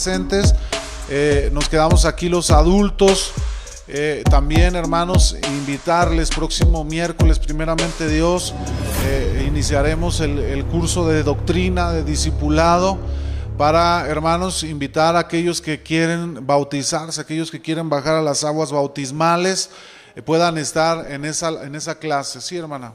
presentes. Eh, nos quedamos aquí los adultos. Eh, también, hermanos, invitarles próximo miércoles, primeramente Dios, eh, iniciaremos el, el, curso de doctrina, de discipulado, para, hermanos, invitar a aquellos que quieren bautizarse, aquellos que quieren bajar a las aguas bautismales, puedan estar en esa, en esa clase. Sí, hermana.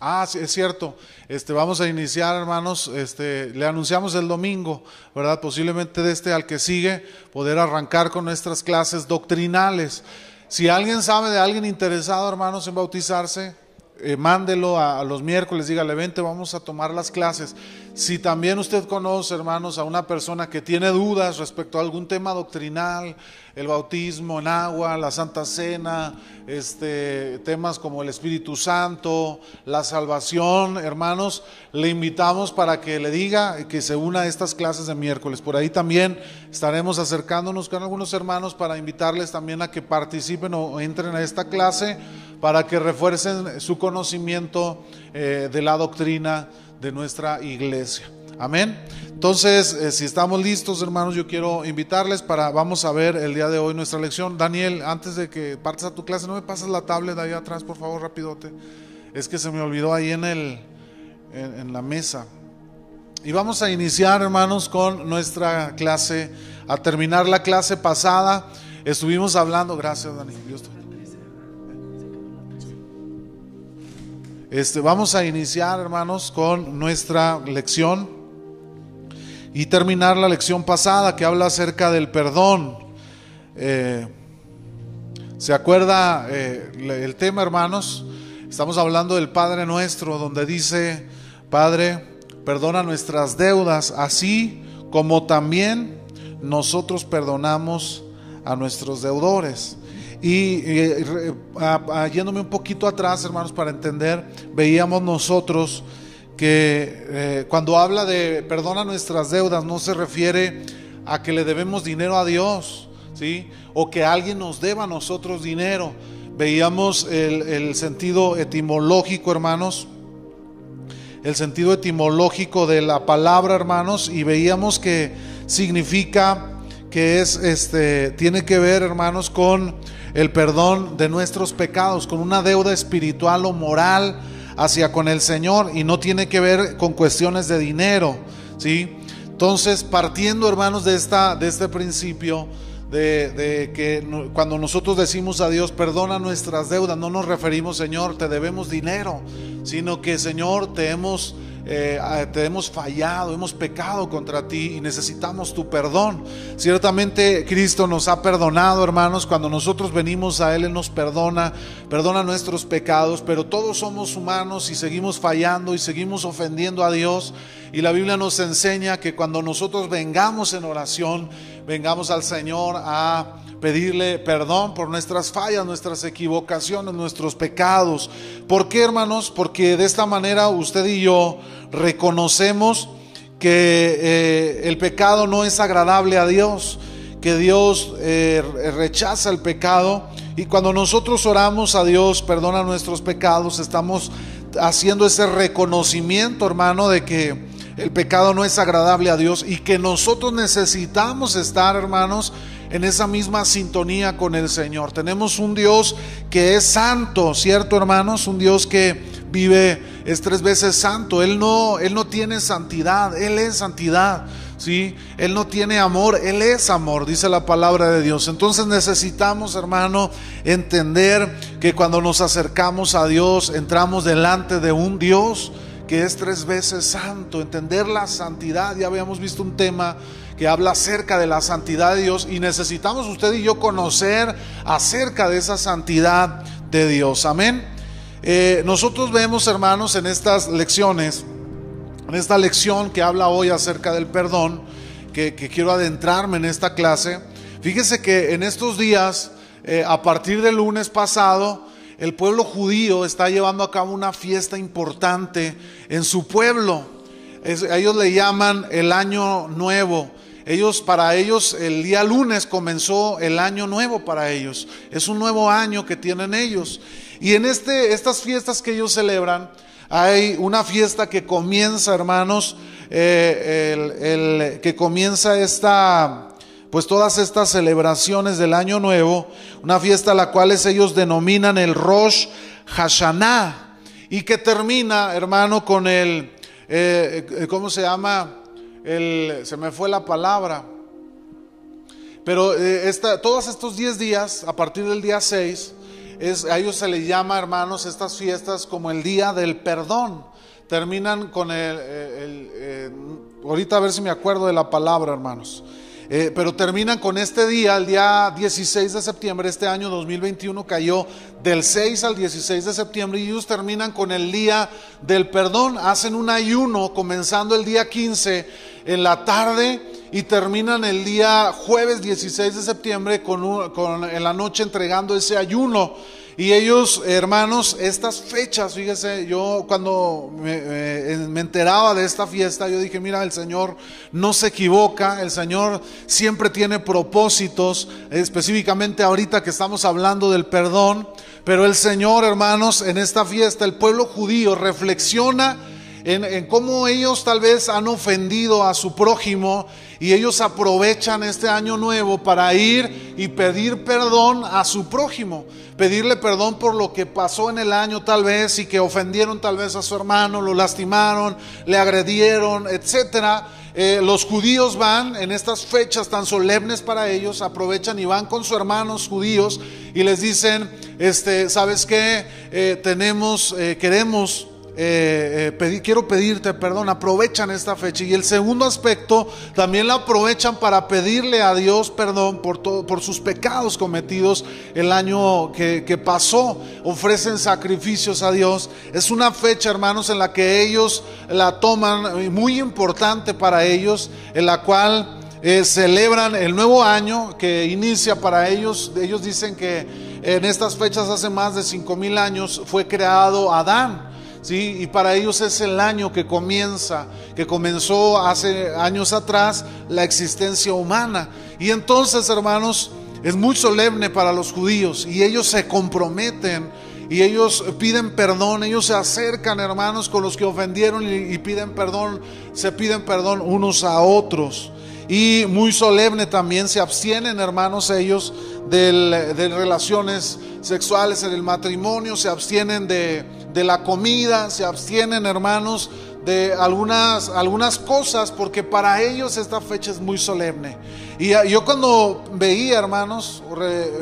Ah, es cierto. Este, vamos a iniciar, hermanos. Este, le anunciamos el domingo, ¿verdad? Posiblemente de este al que sigue, poder arrancar con nuestras clases doctrinales. Si alguien sabe de alguien interesado, hermanos, en bautizarse, eh, mándelo a, a, los miércoles, dígale, vente, vamos a tomar las clases. Si también usted conoce, hermanos, a una persona que tiene dudas respecto a algún tema doctrinal, el bautismo en agua, la Santa Cena, este, temas como el Espíritu Santo, la salvación, hermanos, le invitamos para que le diga que se una a estas clases de miércoles. Por ahí también estaremos acercándonos con algunos hermanos para invitarles también a que participen o entren a esta clase para que refuercen su conocimiento eh, de la doctrina de nuestra iglesia. Amén. Entonces, eh, si estamos listos, hermanos, yo quiero invitarles para, vamos a ver el día de hoy nuestra lección. Daniel, antes de que partas a tu clase, ¿no me pasas la tablet de ahí atrás, por favor, rapidote? Es que se me olvidó ahí en, el, en, la mesa. Y vamos a iniciar, hermanos, con nuestra clase. A terminar la clase pasada, estuvimos hablando, gracias, Daniel. Dios te Este, vamos a iniciar, hermanos, con nuestra lección y terminar la lección pasada que habla acerca del perdón. Eh, ¿Se acuerda eh, el tema, hermanos? Estamos hablando del Padre nuestro, donde dice, Padre, perdona nuestras deudas, así como también nosotros perdonamos a nuestros deudores. Y, a, yéndome un poquito atrás, hermanos, para entender, veíamos nosotros que eh, cuando habla de perdona nuestras deudas, no se refiere a que le debemos dinero a Dios, ¿sí? O que alguien nos deba a nosotros dinero. Veíamos el, el sentido etimológico, hermanos, el sentido etimológico de la palabra, hermanos, y veíamos que significa que es este tiene que ver, hermanos, con el perdón de nuestros pecados, con una deuda espiritual o moral hacia con el Señor y no tiene que ver con cuestiones de dinero, ¿sí? Entonces, partiendo, hermanos, de, esta, de este principio, de, de, que cuando nosotros decimos a Dios, perdona nuestras deudas, no nos referimos, Señor, te debemos dinero, sino que, Señor, te hemos eh, te hemos fallado, hemos pecado contra ti y necesitamos tu perdón. Ciertamente Cristo nos ha perdonado, hermanos, cuando nosotros venimos a Él, Él nos perdona, perdona nuestros pecados, pero todos somos humanos y seguimos fallando y seguimos ofendiendo a Dios. Y la Biblia nos enseña que cuando nosotros vengamos en oración, vengamos al Señor a pedirle perdón por nuestras fallas, nuestras equivocaciones, nuestros pecados. ¿Por qué, hermanos? Porque de esta manera usted y yo reconocemos que eh, el pecado no es agradable a Dios, que Dios eh, rechaza el pecado. Y cuando nosotros oramos a Dios, perdona nuestros pecados, estamos haciendo ese reconocimiento, hermano, de que el pecado no es agradable a Dios y que nosotros necesitamos estar, hermanos, en esa misma sintonía con el Señor. Tenemos un Dios que es santo, ¿cierto, hermanos? Un Dios que vive, es tres veces santo. Él no, él no tiene santidad, Él es santidad. ¿sí? Él no tiene amor, Él es amor, dice la palabra de Dios. Entonces necesitamos, hermano, entender que cuando nos acercamos a Dios, entramos delante de un Dios que es tres veces santo, entender la santidad. Ya habíamos visto un tema que habla acerca de la santidad de Dios y necesitamos usted y yo conocer acerca de esa santidad de Dios. Amén. Eh, nosotros vemos, hermanos, en estas lecciones, en esta lección que habla hoy acerca del perdón, que, quiero adentrarme en esta clase. Fíjese que en estos días, eh, a partir del lunes pasado, el pueblo judío está llevando a cabo una fiesta importante en su pueblo. Es, ellos le llaman el año nuevo. Ellos, para ellos, el día lunes comenzó el año nuevo para ellos. Es un nuevo año que tienen ellos. Y en este, estas fiestas que ellos celebran, hay una fiesta que comienza, hermanos, eh, que comienza esta, pues todas estas celebraciones del año nuevo, una fiesta a la cual ellos denominan el Rosh Hashanah y que termina, hermano, con el, eh, ¿cómo se llama? El, se me fue la palabra. Pero eh, todos estos 10 días, a partir del día 6, es, a ellos se les llama, hermanos, estas fiestas como el día del perdón. Terminan con el, eh, ahorita a ver si me acuerdo de la palabra, hermanos. Eh, pero terminan con este día, el día 16 de septiembre, este año 2021 cayó del 6 al 16 de septiembre y ellos terminan con el día del perdón, hacen un ayuno comenzando el día 15 en la tarde y terminan el día jueves 16 de septiembre con, con en la noche entregando ese ayuno. Y ellos, hermanos, estas fechas, fíjese, yo cuando me, enteraba de esta fiesta, yo dije, mira, el Señor no se equivoca, el Señor siempre tiene propósitos, específicamente ahorita que estamos hablando del perdón, pero el Señor, hermanos, en esta fiesta, el pueblo judío reflexiona en, cómo ellos tal vez han ofendido a su prójimo y ellos aprovechan este año nuevo para ir y pedir perdón a su prójimo, pedirle perdón por lo que pasó en el año tal vez y que ofendieron tal vez a su hermano, lo lastimaron, le agredieron, etcétera. Eh, los judíos van en estas fechas tan solemnes para ellos, aprovechan y van con sus hermanos judíos y les dicen, este, ¿sabes qué? Eh, tenemos, eh, queremos eh, eh quiero pedirte perdón, aprovechan esta fecha. Y el segundo aspecto, también la aprovechan para pedirle a Dios perdón por, todo, por sus pecados cometidos el año que, pasó. Ofrecen sacrificios a Dios. Es una fecha, hermanos, en la que ellos la toman muy importante para ellos, en la cual eh, celebran el nuevo año que inicia para ellos. Ellos dicen que en estas fechas hace más de cinco mil años fue creado Adán. ¿Sí? Y para ellos es el año que comienza, que comenzó hace años atrás la existencia humana. Y entonces, hermanos, es muy solemne para los judíos y ellos se comprometen y ellos piden perdón, ellos se acercan, hermanos, con los que ofendieron y, piden perdón, se piden perdón unos a otros. Y muy solemne también se abstienen, hermanos, ellos de relaciones sexuales en el matrimonio, se abstienen de, de la comida, se abstienen, hermanos, de algunas, algunas cosas, porque para ellos esta fecha es muy solemne. Y yo cuando veía, hermanos,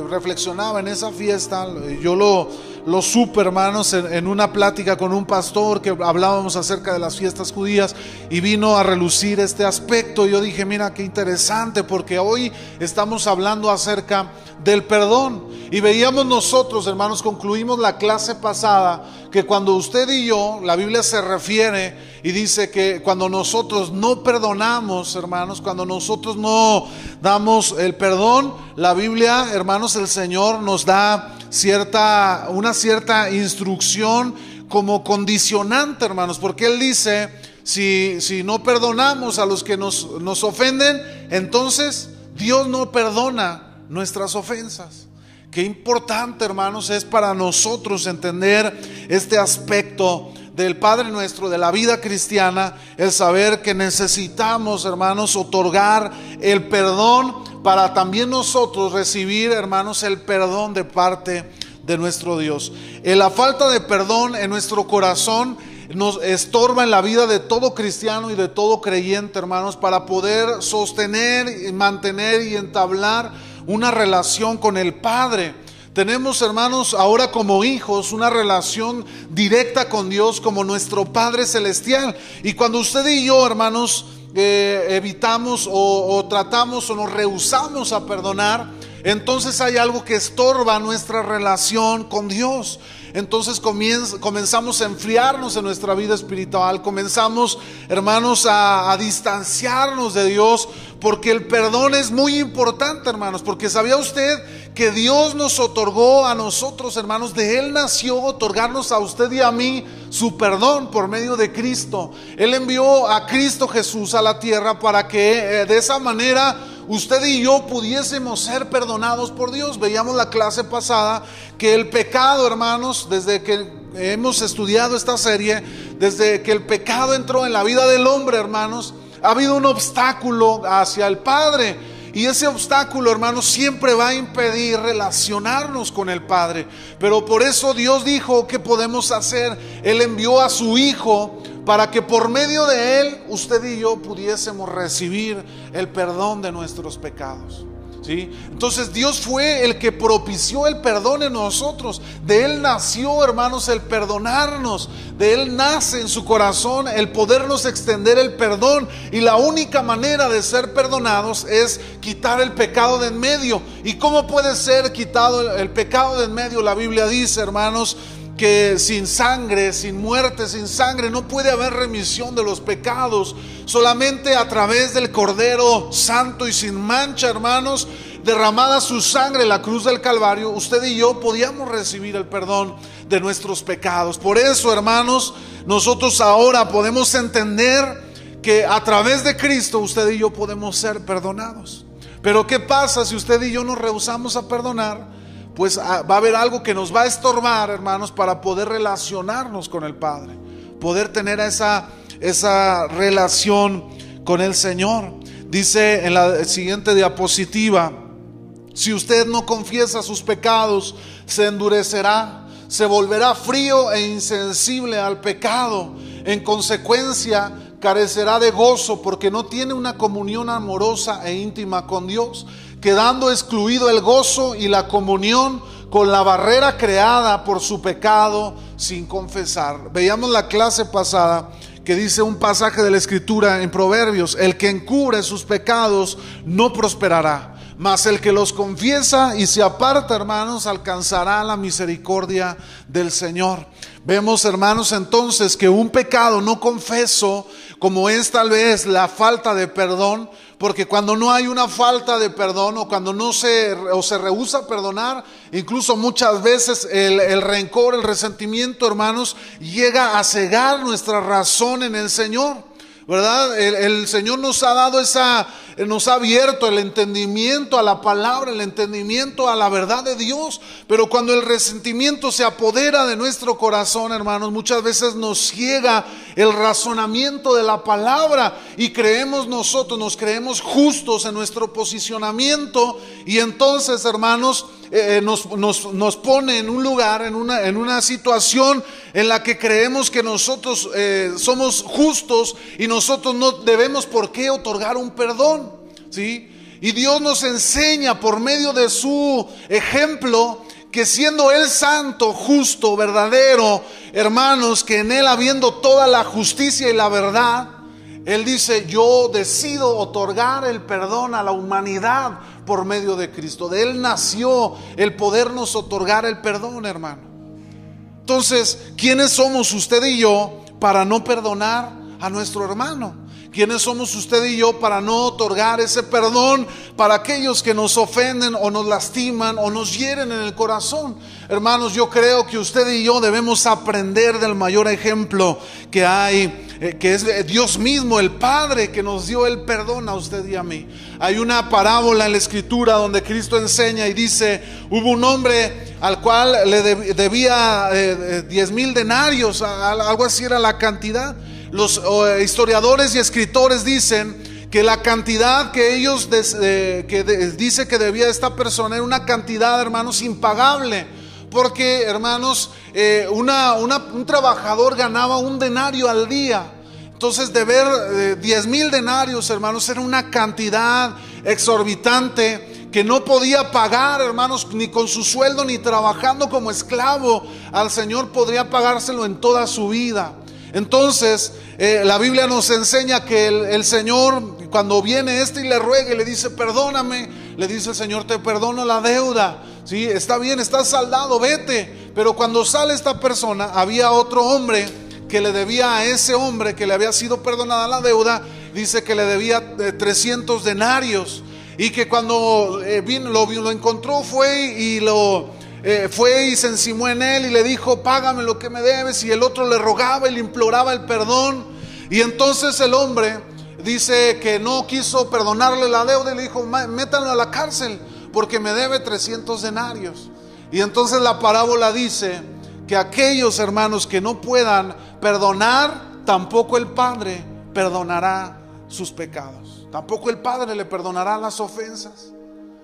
reflexionaba en esa fiesta, yo lo, lo supe, hermanos, en, una plática con un pastor que hablábamos acerca de las fiestas judías y vino a relucir este aspecto. Yo dije, mira, qué interesante, porque hoy estamos hablando acerca del perdón. Y veíamos nosotros, hermanos, concluimos la clase pasada, que cuando usted y yo, la Biblia se refiere y dice que cuando nosotros no perdonamos, hermanos, cuando nosotros no damos el perdón, la Biblia, hermanos, el Señor nos da cierta, una cierta instrucción como condicionante, hermanos, porque Él dice, si, si no perdonamos a los que nos, nos ofenden, entonces Dios no perdona nuestras ofensas. Qué importante, hermanos, es para nosotros entender este aspecto del Padre nuestro, de la vida cristiana, el saber que necesitamos, hermanos, otorgar el perdón para también nosotros recibir, hermanos, el perdón de parte de nuestro Dios. En la falta de perdón en nuestro corazón nos estorba en la vida de todo cristiano y de todo creyente, hermanos, para poder sostener, mantener y entablar una relación con el Padre. Tenemos, hermanos, ahora como hijos una relación directa con Dios como nuestro Padre Celestial. Y cuando usted y yo, hermanos, eh, evitamos o, o tratamos o nos rehusamos a perdonar, entonces hay algo que estorba nuestra relación con Dios entonces comenzamos a enfriarnos en nuestra vida espiritual, comenzamos, hermanos, a, distanciarnos de Dios, porque el perdón es muy importante, hermanos, porque sabía usted que Dios nos otorgó a nosotros, hermanos, de Él nació otorgarnos a usted y a mí su perdón por medio de Cristo. Él envió a Cristo Jesús a la tierra para que eh, de esa manera usted y yo pudiésemos ser perdonados por Dios. Veíamos la clase pasada que el pecado, hermanos, desde que hemos estudiado esta serie, desde que el pecado entró en la vida del hombre, hermanos, ha habido un obstáculo hacia el Padre. Y ese obstáculo, hermanos, siempre va a impedir relacionarnos con el Padre. Pero por eso Dios dijo que podemos hacer. Él envió a su Hijo para que por medio de Él usted y yo pudiésemos recibir el perdón de nuestros pecados. Entonces Dios fue el que propició el perdón en nosotros. De Él nació, hermanos, el perdonarnos. De Él nace en su corazón el podernos extender el perdón. Y la única manera de ser perdonados es quitar el pecado de en medio. ¿Y cómo puede ser quitado el pecado de en medio? La Biblia dice, hermanos, que sin sangre, sin muerte, sin sangre, no puede haber remisión de los pecados. Solamente a través del Cordero Santo y sin mancha, hermanos, derramada su sangre en la cruz del Calvario, usted y yo podíamos recibir el perdón de nuestros pecados. Por eso, hermanos, nosotros ahora podemos entender que a través de Cristo usted y yo podemos ser perdonados. Pero ¿qué pasa si usted y yo nos rehusamos a perdonar? Pues ah, va a haber algo que nos va a estorbar, hermanos, para poder relacionarnos con el Padre, poder tener esa, esa relación con el Señor. Dice en la siguiente diapositiva, si usted no confiesa sus pecados, se endurecerá, se volverá frío e insensible al pecado. En consecuencia, carecerá de gozo porque no tiene una comunión amorosa e íntima con Dios quedando excluido el gozo y la comunión con la barrera creada por su pecado sin confesar. Veíamos la clase pasada que dice un pasaje de la escritura en Proverbios, el que encubre sus pecados no prosperará, mas el que los confiesa y se aparta, hermanos, alcanzará la misericordia del Señor. Vemos, hermanos, entonces que un pecado no confeso, como es tal vez la falta de perdón, porque cuando no hay una falta de perdón o cuando no se, o se rehúsa perdonar, incluso muchas veces el, el rencor, el resentimiento, hermanos, llega a cegar nuestra razón en el Señor. ¿verdad? El, Señor nos ha dado esa, nos ha abierto el entendimiento a la palabra, el entendimiento a la verdad de Dios. Pero cuando el resentimiento se apodera de nuestro corazón, hermanos, muchas veces nos ciega el razonamiento de la palabra y creemos nosotros, nos creemos justos en nuestro posicionamiento y entonces, hermanos, eh, eh, nos, nos, pone en un lugar, en una, en una situación en la que creemos que nosotros eh, somos justos y nosotros no debemos por qué otorgar un perdón. ¿Sí? Y Dios nos enseña por medio de su ejemplo que siendo Él santo, justo, verdadero, hermanos, que en Él habiendo toda la justicia y la verdad, Él dice, yo decido otorgar el perdón a la humanidad por medio de Cristo. De Él nació el podernos otorgar el perdón, hermano. Entonces, ¿quiénes somos usted y yo para no perdonar a nuestro hermano? ¿Quiénes somos usted y yo para no otorgar ese perdón para aquellos que nos ofenden o nos lastiman o nos hieren en el corazón? Hermanos, yo creo que usted y yo debemos aprender del mayor ejemplo que hay, eh, que es Dios mismo, el Padre que nos dio el perdón a usted y a mí. Hay una parábola en la escritura donde Cristo enseña y dice, hubo un hombre al cual le debía eh, eh, diez mil denarios, algo así era la cantidad. Los historiadores y escritores dicen que la cantidad que ellos que dice que debía esta persona era una cantidad, hermanos, impagable. Porque, hermanos, eh, un trabajador ganaba un denario al día. Entonces, deber eh, 10 mil denarios, hermanos, era una cantidad exorbitante que no podía pagar, hermanos, ni con su sueldo, ni trabajando como esclavo. Al Señor podría pagárselo en toda su vida. Entonces, eh, la Biblia nos enseña que el, Señor, cuando viene este y le ruega y le dice, perdóname, le dice el Señor, te perdono la deuda. Sí, está bien, está saldado, vete. Pero cuando sale esta persona, había otro hombre que le debía a ese hombre que le había sido perdonada la deuda, dice que le debía 300 eh, denarios. Y que cuando eh, vino, lo, lo encontró fue y lo eh, fue y se encimó en él y le dijo, págame lo que me debes. Y el otro le rogaba y le imploraba el perdón. Y entonces el hombre dice que no quiso perdonarle la deuda y le dijo, métanlo a la cárcel porque me debe 300 denarios. Y entonces la parábola dice que aquellos hermanos que no puedan perdonar, tampoco el Padre perdonará sus pecados. Tampoco el Padre le perdonará las ofensas.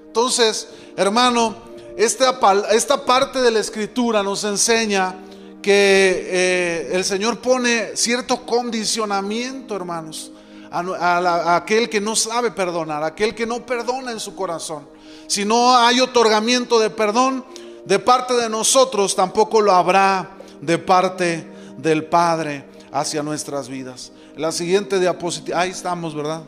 Entonces, hermano, esta, esta parte de la escritura nos enseña que eh, el Señor pone cierto condicionamiento, hermanos, a, aquel que no sabe perdonar, a aquel que no perdona en su corazón. Si no hay otorgamiento de perdón de parte de nosotros, tampoco lo habrá de parte del Padre hacia nuestras vidas. La siguiente diapositiva, ahí estamos, ¿verdad?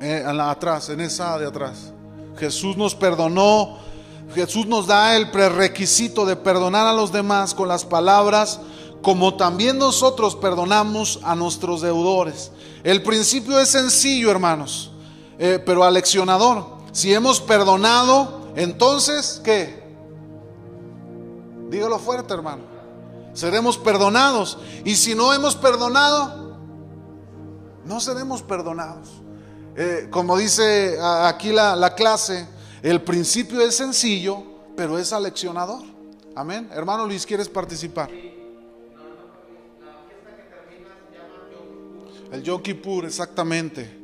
Eh, atrás, en esa de atrás. Jesús nos perdonó, Jesús nos da el prerequisito de perdonar a los demás con las palabras, como también nosotros perdonamos a nuestros deudores. El principio es sencillo, hermanos, eh, pero aleccionador. Si hemos perdonado, entonces, ¿qué? Dígalo fuerte, hermano. Seremos perdonados. Y si no hemos perdonado, no seremos perdonados. Eh, como dice aquí la, la clase, el principio es sencillo, pero es aleccionador. Amén. Hermano Luis, ¿quieres participar? El Yom Kippur, exactamente.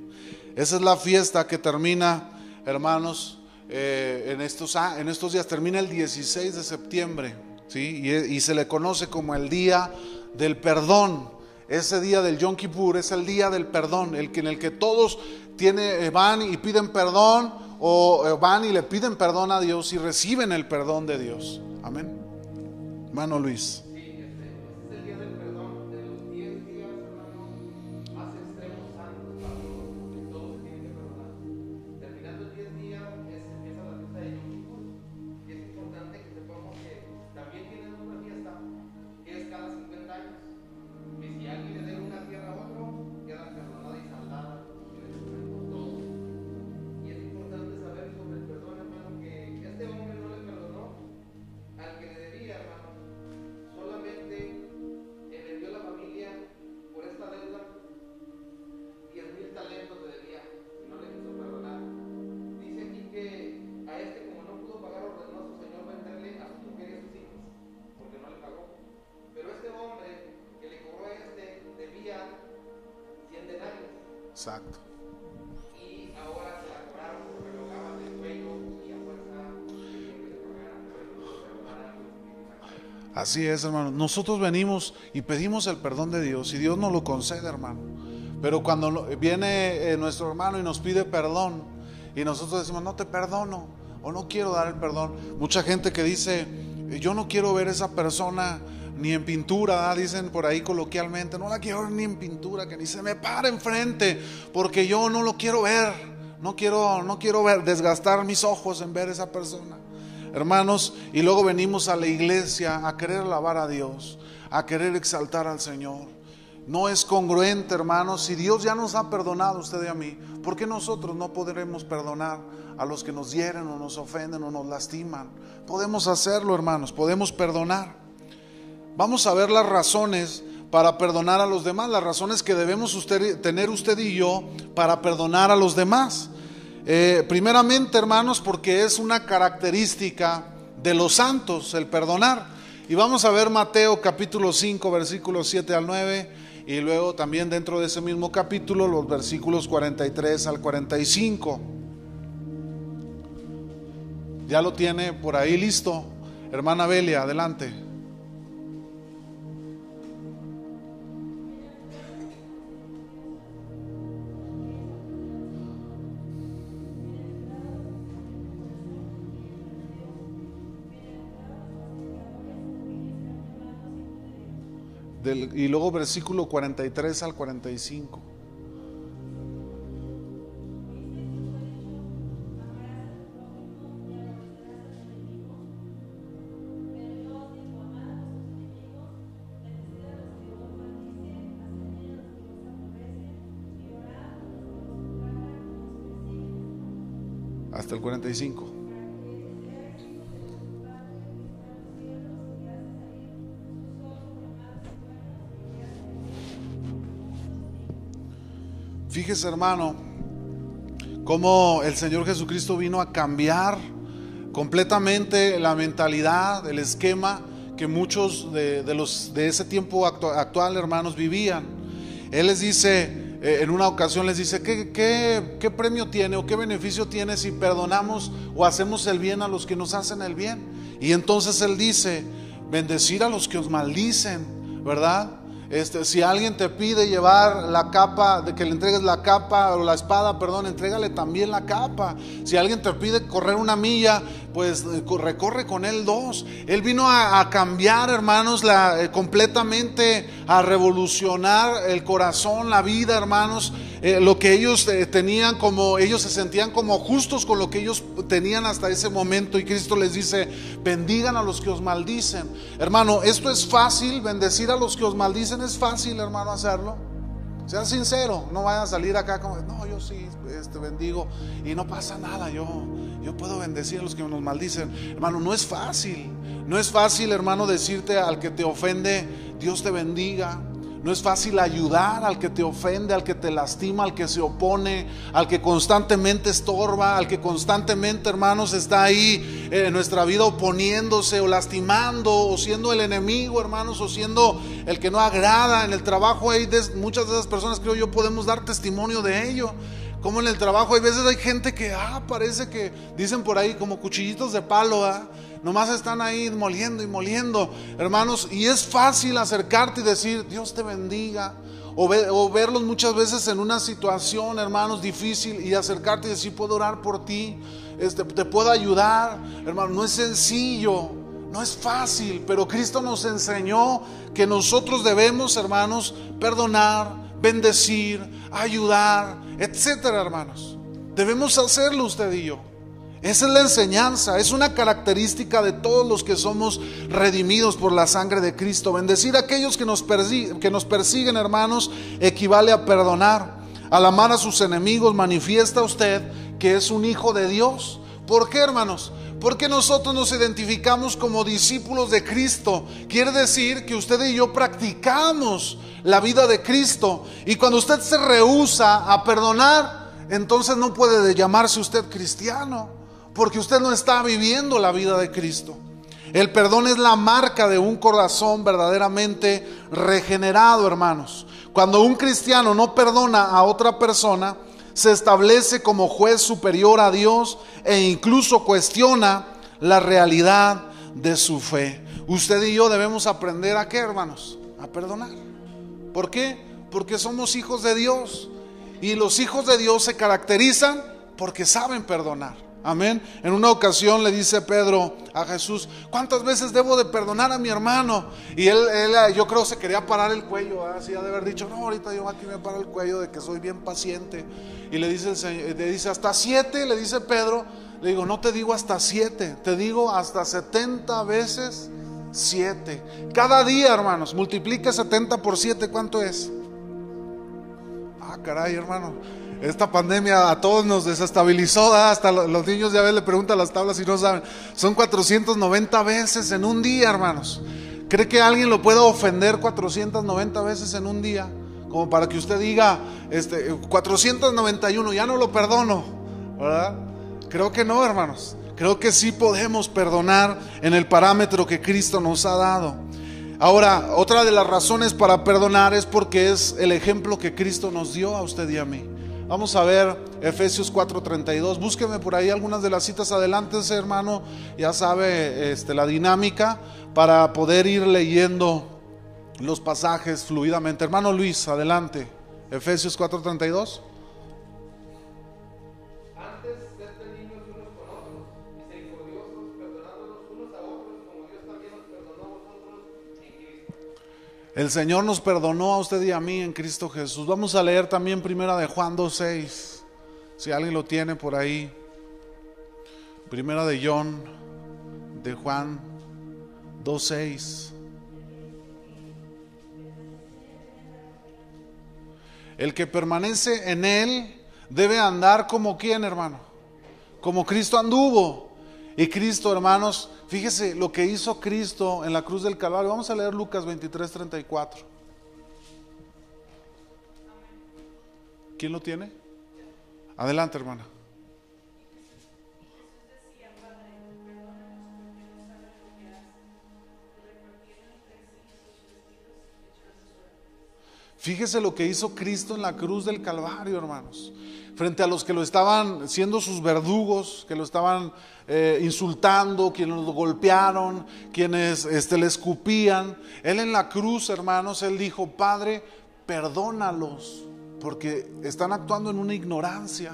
Esa es la fiesta que termina, hermanos, eh, en, estos, en estos días, termina el 16 de septiembre, ¿sí? Y, se le conoce como el día del perdón. Ese día del Yom Kippur es el día del perdón, el que, en el que todos tiene, eh, van y piden perdón o eh, van y le piden perdón a Dios y reciben el perdón de Dios. Amén. Hermano Luis. Exacto. A Así es, hermano. Nosotros venimos y pedimos el perdón de Dios y Dios nos lo concede, hermano. Pero cuando viene eh, nuestro hermano y nos pide perdón y nosotros decimos, no te perdono o no quiero dar el perdón. Mucha gente que dice, yo no quiero ver esa persona ni en pintura, dicen por ahí coloquialmente, no la quiero ver ni en pintura, que ni se me pare enfrente, porque yo no lo quiero ver, no quiero, no quiero ver, desgastar mis ojos en ver esa persona. Hermanos, y luego venimos a la iglesia a querer alabar a Dios, a querer exaltar al Señor. No es congruente, hermanos, si Dios ya nos ha perdonado a usted y a mí, ¿por qué nosotros no podremos perdonar a los que nos hieren o nos ofenden o nos lastiman? Podemos hacerlo, hermanos, podemos perdonar. Vamos a ver las razones para perdonar a los demás, las razones que debemos usted, tener usted y yo para perdonar a los demás. Eh, primeramente, hermanos, porque es una característica de los santos el perdonar. Y vamos a ver Mateo capítulo 5, versículos 7 al 9, y luego también dentro de ese mismo capítulo los versículos 43 al 45. Ya lo tiene por ahí listo. Hermana Belia, adelante. Y luego versículo 43 al 45. Hasta el 45. Fíjese hermano, cómo el Señor Jesucristo vino a cambiar completamente la mentalidad, el esquema que muchos de, los, de ese tiempo actual, hermanos, vivían. Él les dice, eh, en una ocasión les dice, ¿qué, qué, premio tiene o qué beneficio tiene si perdonamos o hacemos el bien a los que nos hacen el bien? Y entonces Él dice, bendecir a los que os maldicen, ¿verdad? Este, si alguien te pide llevar la capa, de que le entregues la capa o la espada, perdón, entrégale también la capa. Si alguien te pide correr una milla, pues eh, recorre con él dos. Él vino a, cambiar, hermanos, la, eh, completamente a revolucionar el corazón, la vida, hermanos. Eh, lo que ellos tenían como, ellos se sentían como justos con lo que ellos tenían hasta ese momento. Y Cristo les dice, bendigan a los que os maldicen. Hermano, esto es fácil, bendecir a los que os maldicen es fácil, hermano, hacerlo. Sea sincero, no vayan a salir acá como, no, yo sí, este, bendigo y no pasa nada, yo, yo puedo bendecir a los que nos maldicen. Hermano, no es fácil, no es fácil, hermano, decirte al que te ofende, Dios te bendiga. No es fácil ayudar al que te ofende, al que te lastima, al que se opone, al que constantemente estorba, al que constantemente, hermanos, está ahí en nuestra vida oponiéndose o lastimando o siendo el enemigo, hermanos, o siendo el que no agrada. En el trabajo hay muchas de esas personas, creo yo, podemos dar testimonio de ello. Como en el trabajo hay veces hay gente que, ah, parece que dicen por ahí como cuchillitos de palo, ¿ah? Nomás están ahí moliendo y moliendo, hermanos. Y es fácil acercarte y decir, Dios te bendiga. O, verlos muchas veces en una situación, hermanos, difícil y acercarte y decir, puedo orar por ti, este, te puedo ayudar. Hermano, no es sencillo, no es fácil, pero Cristo nos enseñó que nosotros debemos, hermanos, perdonar, bendecir, ayudar, etcétera, hermanos. Debemos hacerlo usted y yo. Esa es la enseñanza, es una característica de todos los que somos redimidos por la sangre de Cristo. Bendecir a aquellos que nos, persiguen, que nos persiguen, hermanos, equivale a perdonar. Al amar a sus enemigos manifiesta usted que es un hijo de Dios. ¿Por qué, hermanos? Porque nosotros nos identificamos como discípulos de Cristo. Quiere decir que usted y yo practicamos la vida de Cristo. Y cuando usted se rehúsa a perdonar, entonces no puede llamarse usted cristiano porque usted no está viviendo la vida de Cristo. El perdón es la marca de un corazón verdaderamente regenerado, hermanos. Cuando un cristiano no perdona a otra persona, se establece como juez superior a Dios e incluso cuestiona la realidad de su fe. Usted y yo debemos aprender a qué, hermanos? A perdonar. ¿Por qué? Porque somos hijos de Dios. Y los hijos de Dios se caracterizan porque saben perdonar. Amén. En una ocasión le dice Pedro a Jesús, ¿cuántas veces debo de perdonar a mi hermano? Y él, yo creo se quería parar el cuello, así ha de haber dicho, no, ahorita yo aquí me paro el cuello de que soy bien paciente. Y le dice, le dice, hasta siete, le dice Pedro, le digo, no te digo hasta siete, te digo hasta setenta veces siete. Cada día, hermanos, multiplica 70 por siete, ¿cuánto es? Ah, caray, hermano esta pandemia a todos nos desestabilizó, hasta los niños ya le preguntan las tablas y no saben. Son 490 veces en un día, hermanos. ¿Cree que alguien lo pueda ofender 490 veces en un día? Como para que usted diga, este, 491, ya no lo perdono, ¿verdad? Creo que no, hermanos. Creo que sí podemos perdonar en el parámetro que Cristo nos ha dado. Ahora, otra de las razones para perdonar es porque es el ejemplo que Cristo nos dio a usted y a mí. Vamos a ver Efesios 4:32. Búsqueme por ahí algunas de las citas adelante, hermano. Ya sabe este, la dinámica para poder ir leyendo los pasajes fluidamente. Hermano Luis, adelante. Efesios 4:32. El Señor nos perdonó a usted y a mí en Cristo Jesús. Vamos a leer también primera de Juan 2.6, si alguien lo tiene por ahí. Primera de John, de Juan 2.6. El que permanece en Él debe andar como quien, hermano. Como Cristo anduvo. Y Cristo, hermanos, fíjese lo que hizo Cristo en la cruz del Calvario. Vamos a leer Lucas 23, 34. ¿Quién lo tiene? Adelante, hermana. Fíjese lo que hizo Cristo en la cruz del Calvario, hermanos. Frente a los que lo estaban siendo sus verdugos, que lo estaban eh, insultando, quienes lo golpearon, quienes este, le escupían. Él en la cruz, hermanos, él dijo, Padre, perdónalos, porque están actuando en una ignorancia.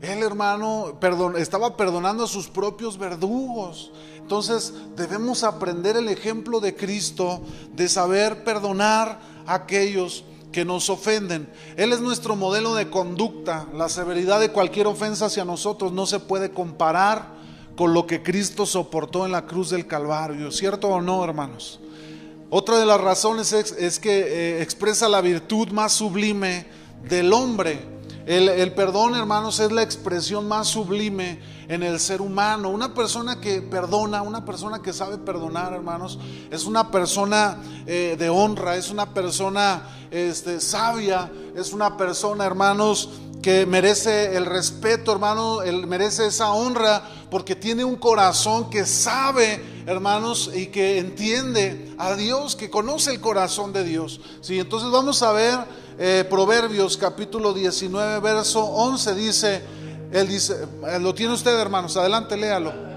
Él, hermano, estaba perdonando a sus propios verdugos. Entonces debemos aprender el ejemplo de Cristo de saber perdonar a aquellos que nos ofenden. Él es nuestro modelo de conducta. La severidad de cualquier ofensa hacia nosotros no se puede comparar con lo que Cristo soportó en la cruz del Calvario. ¿Cierto o no, hermanos? Otra de las razones es, que eh, expresa la virtud más sublime del hombre el, perdón, hermanos, es la expresión más sublime en el ser humano. Una persona que perdona, una persona que sabe perdonar, hermanos, es una persona eh, de honra, es una persona este, sabia, es una persona, hermanos, que merece el respeto, hermano, él merece esa honra porque tiene un corazón que sabe, hermanos, y que entiende a Dios, que conoce el corazón de Dios. Sí, entonces vamos a ver eh, Proverbios capítulo 19, verso 11 dice, él dice, eh, lo tiene usted, hermanos, adelante, léalo.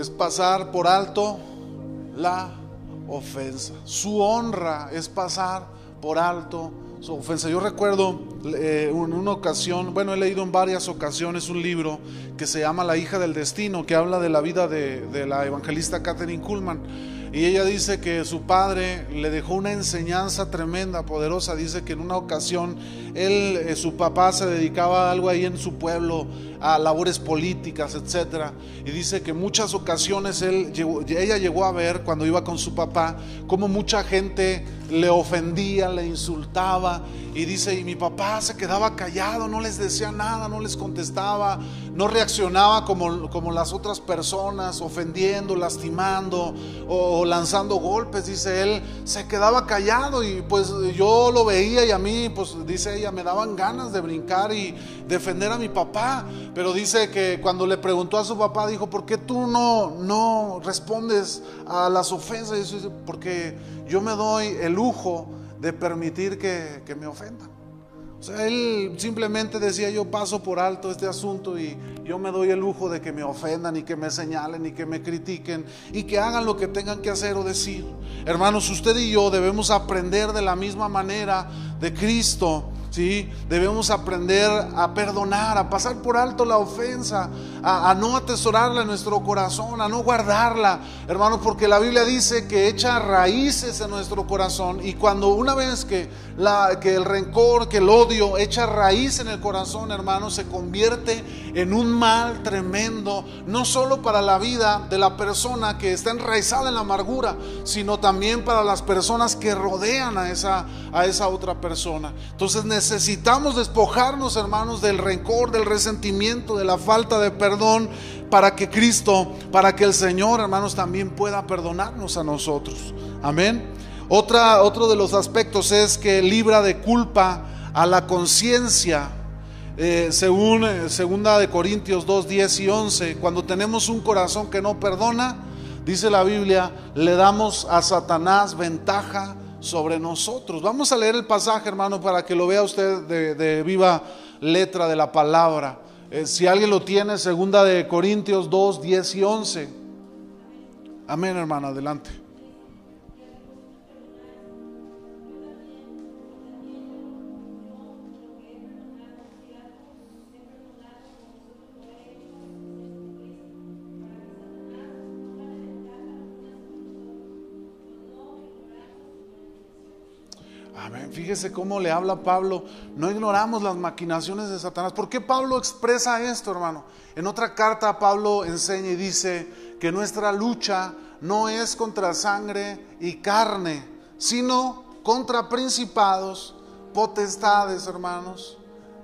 Es pasar por alto la ofensa. Su honra es pasar por alto su ofensa. Yo recuerdo eh, en una ocasión, bueno, he leído en varias ocasiones un libro que se llama La hija del destino, que habla de la vida de, de la evangelista Catherine Kuhlman. Y ella dice que su padre le dejó una enseñanza tremenda, poderosa. Dice que en una ocasión él, eh, su papá se dedicaba a algo ahí en su pueblo, a labores políticas, etc. Y dice que muchas ocasiones él, ella llegó a ver cuando iba con su papá, como mucha gente le ofendía, le insultaba. Y dice, y mi papá se quedaba callado, no les decía nada, no les contestaba, no reaccionaba como, como las otras personas, ofendiendo, lastimando o lanzando golpes. Dice él, se quedaba callado y pues yo lo veía y a mí, pues dice ella, me daban ganas de brincar y defender a mi papá. Pero dice que cuando le preguntó a su papá, dijo, ¿por qué tú no, no respondes a las ofensas? Y dice, porque yo me doy el lujo de permitir que, me ofendan. O sea, él simplemente decía, yo paso por alto este asunto y yo me doy el lujo de que me ofendan y que me señalen y que me critiquen y que hagan lo que tengan que hacer o decir. Hermanos, usted y yo debemos aprender de la misma manera de Cristo ¿sí? Debemos aprender a perdonar, a pasar por alto la ofensa, a, no atesorarla en nuestro corazón, a no guardarla, hermanos, porque la Biblia dice que echa raíces en nuestro corazón y cuando una vez que, la, que el rencor, que el odio echa raíz en el corazón, hermanos, se convierte en un mal tremendo, no solo para la vida de la persona que está enraizada en la amargura, sino también para las personas que rodean a esa, a esa otra persona. Entonces necesitamos despojarnos, hermanos, del rencor, del resentimiento, de la falta de perdón, para que Cristo, para que el Señor, hermanos, también pueda perdonarnos a nosotros. Amén. Otra, otro de los aspectos es que libra de culpa a la conciencia. Eh, según eh, segunda de Corintios 2, 10 y 11, cuando tenemos un corazón que no perdona, dice la Biblia, le damos a Satanás ventaja sobre nosotros. Vamos a leer el pasaje, hermano, para que lo vea usted de, viva letra de la palabra. Eh, si alguien lo tiene, segunda de Corintios 2, 10 y 11. Amén, hermano, adelante. Fíjese cómo le habla Pablo. No ignoramos las maquinaciones de Satanás. ¿Por qué Pablo expresa esto, hermano? En otra carta Pablo enseña y dice que nuestra lucha no es contra sangre y carne, sino contra principados, potestades, hermanos,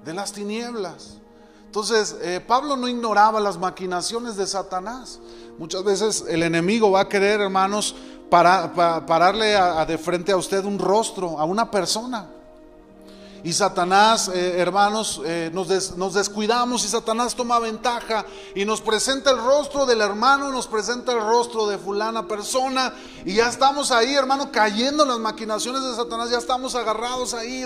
de las tinieblas. Entonces, eh, Pablo no ignoraba las maquinaciones de Satanás. Muchas veces el enemigo va a querer, hermanos, para, pararle de frente a usted un rostro, a una persona. Y Satanás, eh, hermanos, eh, nos, descuidamos y Satanás toma ventaja y nos presenta el rostro del hermano, nos presenta el rostro de fulana persona y ya estamos ahí, hermano, cayendo en las maquinaciones de Satanás, ya estamos agarrados ahí,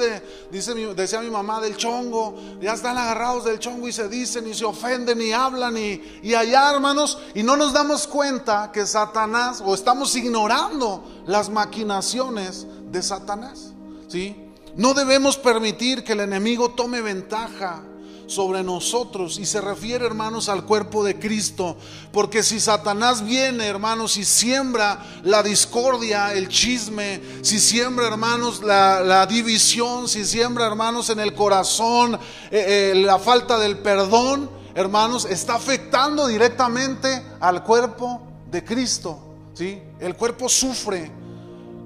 dice decía mi mamá, del chongo, ya están agarrados del chongo y se dicen y se ofenden y hablan y, y allá, hermanos, y no nos damos cuenta que Satanás, o estamos ignorando las maquinaciones de Satanás, ¿sí? No debemos permitir que el enemigo tome ventaja sobre nosotros y se refiere, hermanos, al cuerpo de Cristo. Porque si Satanás viene, hermanos, y siembra la discordia, el chisme, si siembra, hermanos, la, división, si siembra, hermanos, en el corazón eh, eh, la falta del perdón, hermanos, está afectando directamente al cuerpo de Cristo. ¿sí? El cuerpo sufre.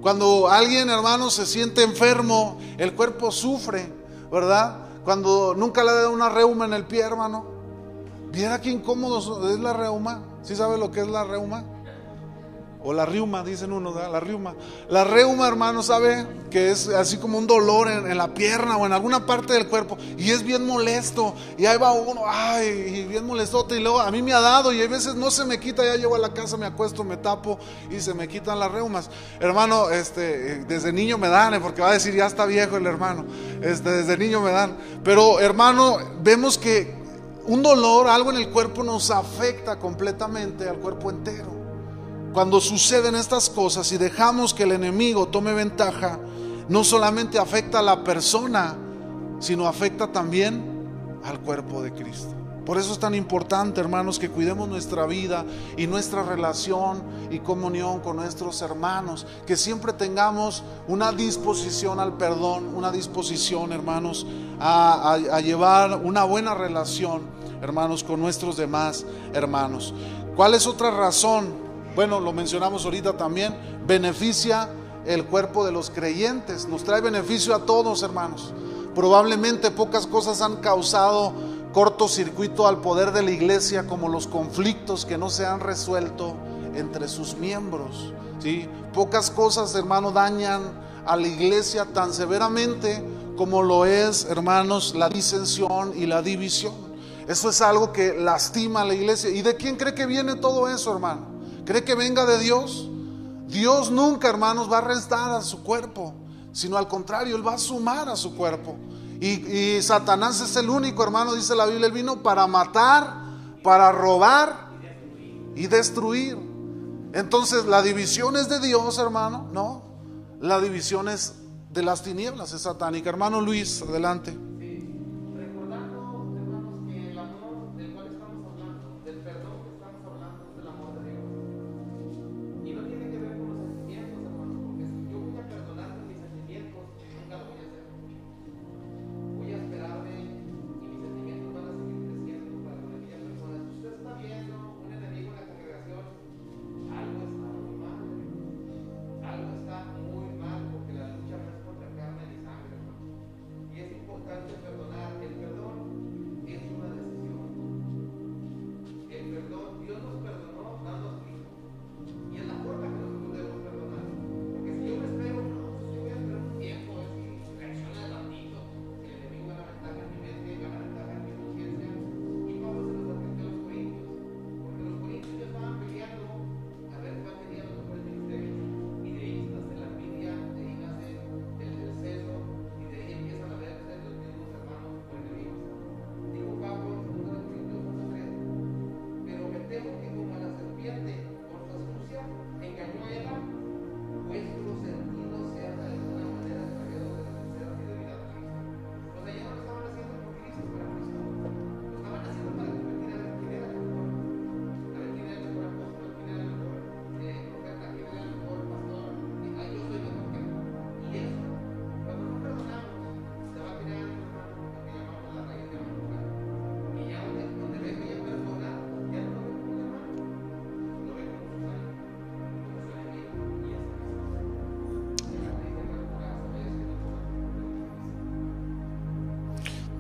Cuando alguien, hermano, se siente enfermo, el cuerpo sufre, ¿verdad? Cuando nunca le da una reuma en el pie, hermano. Viera qué incómodo es la reuma. ¿Sí sabe lo que es la reuma? O la riuma, dicen uno, la riuma. La reuma, hermano, sabe que es así como un dolor en, la pierna o en alguna parte del cuerpo. Y es bien molesto. Y ahí va uno, ay, y bien molestote. Y luego a mí me ha dado y a veces no se me quita. Ya llego a la casa, me acuesto, me tapo y se me quitan las reumas. Hermano, este, desde niño me dan, ¿eh? porque va a decir, ya está viejo el hermano. Este, desde niño me dan. Pero, hermano, vemos que un dolor, algo en el cuerpo nos afecta completamente al cuerpo entero. Cuando suceden estas cosas y dejamos que el enemigo tome ventaja, no solamente afecta a la persona, sino afecta también al cuerpo de Cristo. Por eso es tan importante, hermanos, que cuidemos nuestra vida y nuestra relación y comunión con nuestros hermanos, que siempre tengamos una disposición al perdón, una disposición, hermanos, a, llevar una buena relación, hermanos, con nuestros demás hermanos. ¿Cuál es otra razón bueno, lo mencionamos ahorita también, beneficia el cuerpo de los creyentes, nos trae beneficio a todos, hermanos. Probablemente pocas cosas han causado cortocircuito al poder de la iglesia como los conflictos que no se han resuelto entre sus miembros. ¿sí? Pocas cosas, hermano, dañan a la iglesia tan severamente como lo es, hermanos, la disensión y la división. Eso es algo que lastima a la iglesia. ¿Y de quién cree que viene todo eso, hermano? ¿Cree que venga de Dios? Dios nunca, hermanos, va a restar a su cuerpo, sino al contrario, Él va a sumar a su cuerpo. Y, Satanás es el único, hermano, dice la Biblia, Él vino para matar, para robar y destruir. Entonces, la división es de Dios, hermano, ¿no? La división es de las tinieblas, es satánica. Hermano Luis, adelante.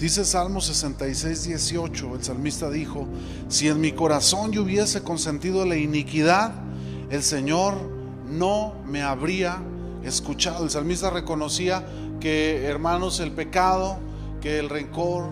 Dice Salmo 66, 18, el salmista dijo, si en mi corazón yo hubiese consentido la iniquidad, el Señor no me habría escuchado. El salmista reconocía que, hermanos, el pecado, que el rencor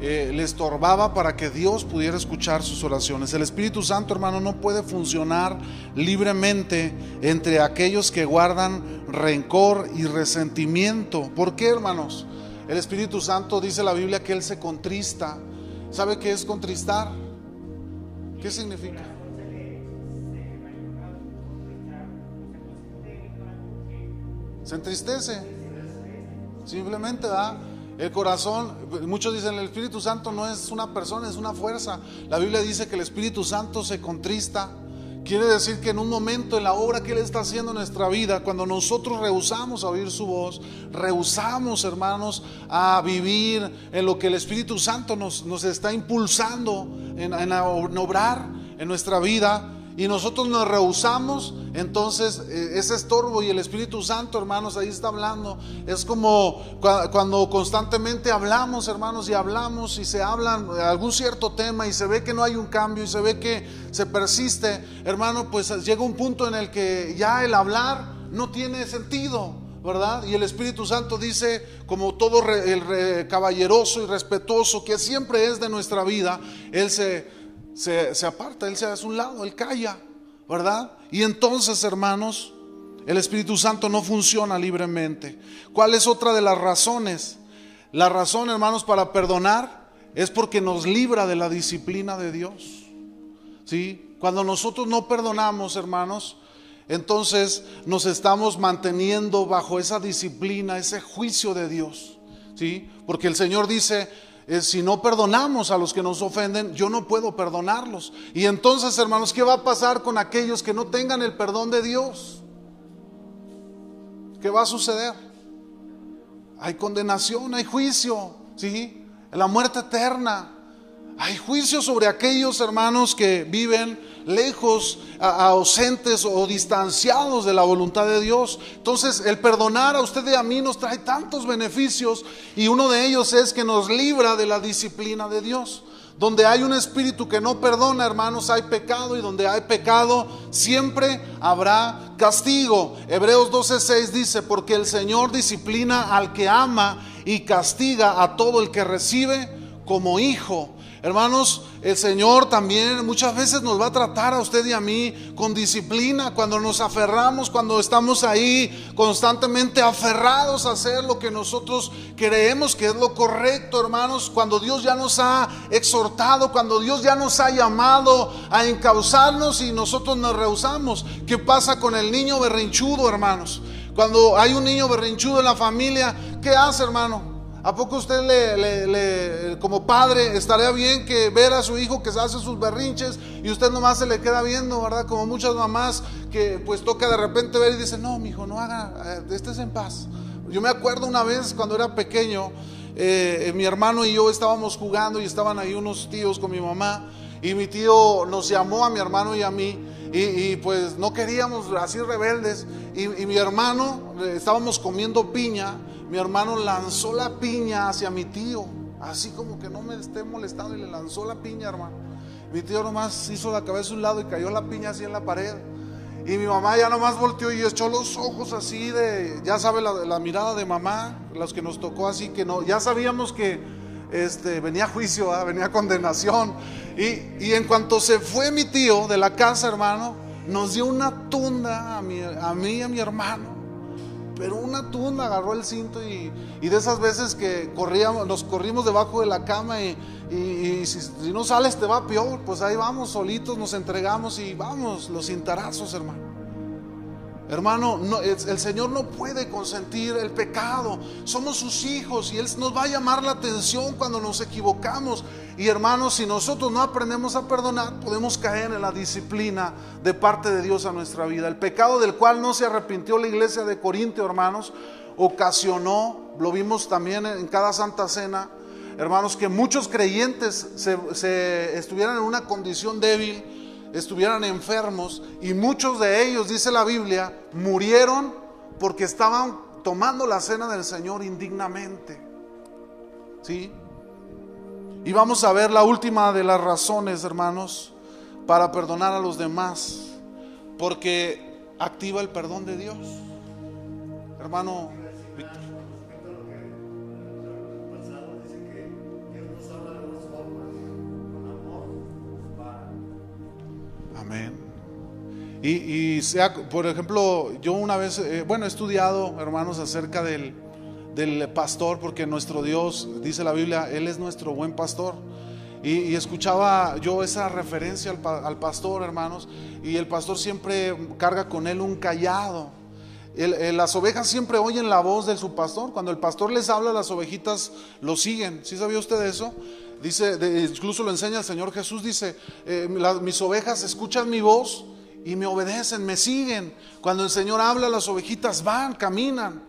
eh, le estorbaba para que Dios pudiera escuchar sus oraciones. El Espíritu Santo, hermano, no puede funcionar libremente entre aquellos que guardan rencor y resentimiento. ¿Por qué, hermanos? El Espíritu Santo dice la Biblia que Él se contrista. ¿Sabe qué es contristar? ¿Qué significa? Se entristece. Simplemente da el corazón. Muchos dicen el Espíritu Santo no es una persona, es una fuerza. La Biblia dice que el Espíritu Santo se contrista. Quiere decir que en un momento en la obra que Él está haciendo en nuestra vida, cuando nosotros rehusamos a oír su voz, rehusamos, hermanos, a vivir en lo que el Espíritu Santo nos, está impulsando en, en, en obrar en nuestra vida, y nosotros nos rehusamos, entonces eh, ese estorbo y el Espíritu Santo, hermanos, ahí está hablando. Es como cuando constantemente hablamos, hermanos, y hablamos y se hablan algún cierto tema y se ve que no hay un cambio y se ve que se persiste, hermano, pues llega un punto en el que ya el hablar no tiene sentido. ¿verdad? Y el Espíritu Santo dice, como todo el caballeroso y respetuoso que siempre es de nuestra vida, Él se, se, aparta, Él se hace un lado, Él calla, ¿verdad? Y entonces, hermanos, el Espíritu Santo no funciona libremente. ¿Cuál es otra de las razones? La razón, hermanos, para perdonar es porque nos libra de la disciplina de Dios. ¿Sí? Cuando nosotros no perdonamos, hermanos, entonces nos estamos manteniendo bajo esa disciplina, ese juicio de Dios. ¿Sí? Porque el Señor dice, si no perdonamos a los que nos ofenden, yo no puedo perdonarlos. Y entonces, hermanos, ¿qué va a pasar con aquellos que no tengan el perdón de Dios? ¿Qué va a suceder? Hay condenación, hay juicio, ¿sí? La muerte eterna. Hay juicio sobre aquellos hermanos que viven lejos, ausentes o distanciados de la voluntad de Dios. Entonces, el perdonar a usted y a mí nos trae tantos beneficios y uno de ellos es que nos libra de la disciplina de Dios. Donde hay un espíritu que no perdona, hermanos, hay pecado y donde hay pecado siempre habrá castigo. Hebreos 12:6 dice, porque el Señor disciplina al que ama y castiga a todo el que recibe como hijo. Hermanos, el Señor también muchas veces nos va a tratar a usted y a mí con disciplina cuando nos aferramos, cuando estamos ahí constantemente aferrados a hacer lo que nosotros creemos que es lo correcto, hermanos, cuando Dios ya nos ha exhortado, cuando Dios ya nos ha llamado a encauzarnos y nosotros nos rehusamos. ¿Qué pasa con el niño berrinchudo, hermanos? Cuando hay un niño berrinchudo en la familia, ¿qué hace, hermano? ¿A poco usted le, como padre estaría bien que ver a su hijo que se hace sus berrinches y usted nomás se le queda viendo, ¿verdad? Como muchas mamás que pues toca de repente ver y dice, no, mi hijo, no haga, eh, estés en paz. Yo me acuerdo una vez cuando era pequeño, eh, mi hermano y yo estábamos jugando y estaban ahí unos tíos con mi mamá y mi tío nos llamó a mi hermano y a mí y, pues no queríamos así rebeldes y, y mi hermano, eh, estábamos comiendo piña mi hermano lanzó la piña hacia mi tío, así como que no me esté molestando y le lanzó la piña, hermano. Mi tío nomás hizo la cabeza a un lado y cayó la piña así en la pared. Y mi mamá ya nomás volteó y echó los ojos así de, ya sabe la, mirada de mamá, los que nos tocó así que no, ya sabíamos que este, venía juicio, venía condenación. Y, y, en cuanto se fue mi tío de la casa, hermano, nos dio una tunda a, a mí y a mi hermano pero una tunda agarró el cinto y, de esas veces que corríamos, nos corrimos debajo de la cama y, si, si, no sales te va peor, pues ahí vamos solitos, nos entregamos y vamos, los cintarazos, hermano. Hermano, el Señor no puede consentir el pecado. Somos sus hijos y Él nos va a llamar la atención cuando nos equivocamos. Y hermanos, si nosotros no aprendemos a perdonar, podemos caer en la disciplina de parte de Dios a nuestra vida. El pecado del cual no se arrepintió la iglesia de Corintio, hermanos, ocasionó, lo vimos también en cada Santa Cena, hermanos, que muchos creyentes se estuvieran en una condición débil estuvieran enfermos y muchos de ellos, dice la Biblia, murieron porque estaban tomando la cena del Señor indignamente. ¿Sí? Y vamos a ver la última de las razones, hermanos, para perdonar a los demás, porque activa el perdón de Dios. Hermano Amén. Y, sea, por ejemplo, yo una vez, eh, bueno, he estudiado, hermanos, acerca del, del pastor, porque nuestro Dios, dice la Biblia, Él es nuestro buen pastor. Y, escuchaba yo esa referencia al, pastor, hermanos, y el pastor siempre carga con él un callado. las ovejas siempre oyen la voz de su pastor. Cuando el pastor les habla, las ovejitas lo siguen. ¿Sí sabía usted eso? Dice, incluso lo enseña el Señor Jesús, dice, eh, mis ovejas escuchan mi voz y me obedecen, me siguen. Cuando el Señor habla, las ovejitas van, caminan.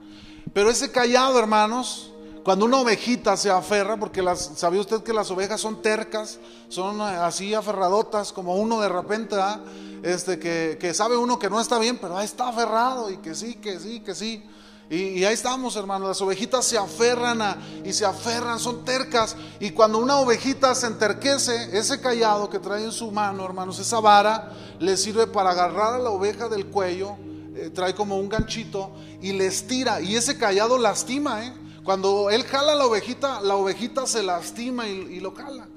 Pero ese callado, hermanos, cuando una ovejita se aferra, porque las, ¿sabía usted que las ovejas son tercas? Son así aferradotas, como uno de repente, este, que, que, sabe uno que no está bien, pero está aferrado y que sí, que sí, que sí. Y, ahí estamos, hermanos. Las ovejitas se aferran a, y se aferran, son tercas. Y cuando una ovejita se enterquece, ese callado que trae en su mano, hermanos, esa vara, le sirve para agarrar a la oveja del cuello, eh, trae como un ganchito y le estira. Y ese callado lastima, ¿eh? Cuando él jala la ovejita, la ovejita se lastima y, lo jala.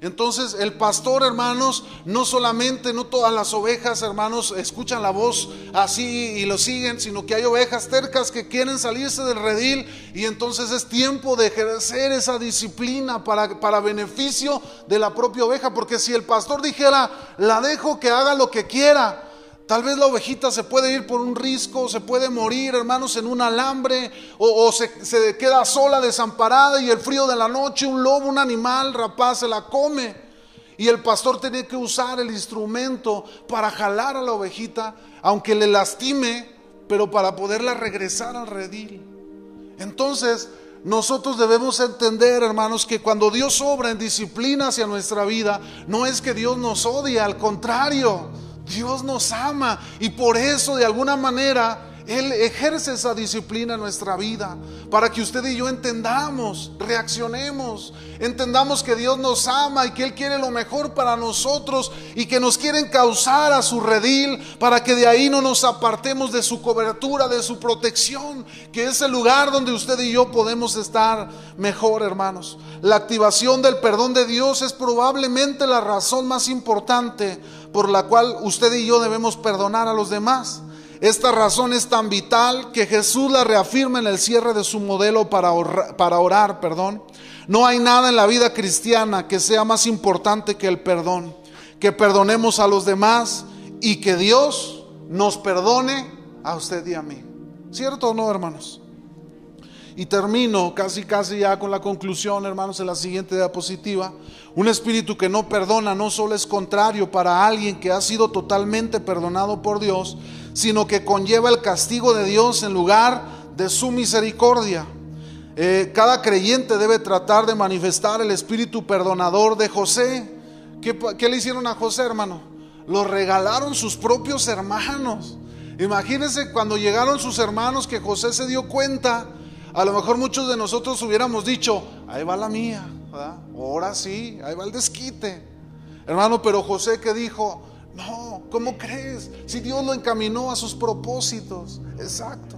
Entonces el pastor, hermanos, no solamente, no todas las ovejas, hermanos, escuchan la voz así y lo siguen, sino que hay ovejas tercas que quieren salirse del redil y entonces es tiempo de ejercer esa disciplina para, para beneficio de la propia oveja, porque si el pastor dijera, la dejo que haga lo que quiera, Tal vez la ovejita se puede ir por un risco, se puede morir, hermanos, en un alambre, o, se, queda sola, desamparada, y el frío de la noche, un lobo, un animal rapaz se la come. Y el pastor tiene que usar el instrumento para jalar a la ovejita, aunque le lastime, pero para poderla regresar al redil. Entonces, nosotros debemos entender, hermanos, que cuando Dios obra en disciplina hacia nuestra vida, no es que Dios nos odie, al contrario Dios nos ama y por eso de alguna manera Él ejerce esa disciplina en nuestra vida para que usted y yo entendamos, reaccionemos, entendamos que Dios nos ama y que Él quiere lo mejor para nosotros y que nos quieren causar a su redil para que de ahí no nos apartemos de su cobertura, de su protección, que es el lugar donde usted y yo podemos estar mejor, hermanos. La activación del perdón de Dios es probablemente la razón más importante por la cual usted y yo debemos perdonar a los demás. Esta razón es tan vital que Jesús la reafirma en el cierre de su modelo para orar, perdón. No hay nada en la vida cristiana que sea más importante que el perdón, que perdonemos a los demás y que Dios nos perdone a usted y a mí. ¿Cierto o no, hermanos? Y termino casi casi ya con la conclusión, hermanos, en la siguiente diapositiva. Un espíritu que no perdona no solo es contrario para alguien que ha sido totalmente perdonado por Dios, sino que conlleva el castigo de Dios en lugar de su misericordia. Eh, cada creyente debe tratar de manifestar el espíritu perdonador de José. ¿Qué, ¿Qué, le hicieron a José, hermano? Lo regalaron sus propios hermanos. Imagínense cuando llegaron sus hermanos que José se dio cuenta a lo mejor muchos de nosotros hubiéramos dicho, ahí va la mía, ahora sí, ahí va el desquite. Hermano, pero José que dijo, no, ¿cómo crees? Si Dios lo encaminó a sus propósitos, exacto.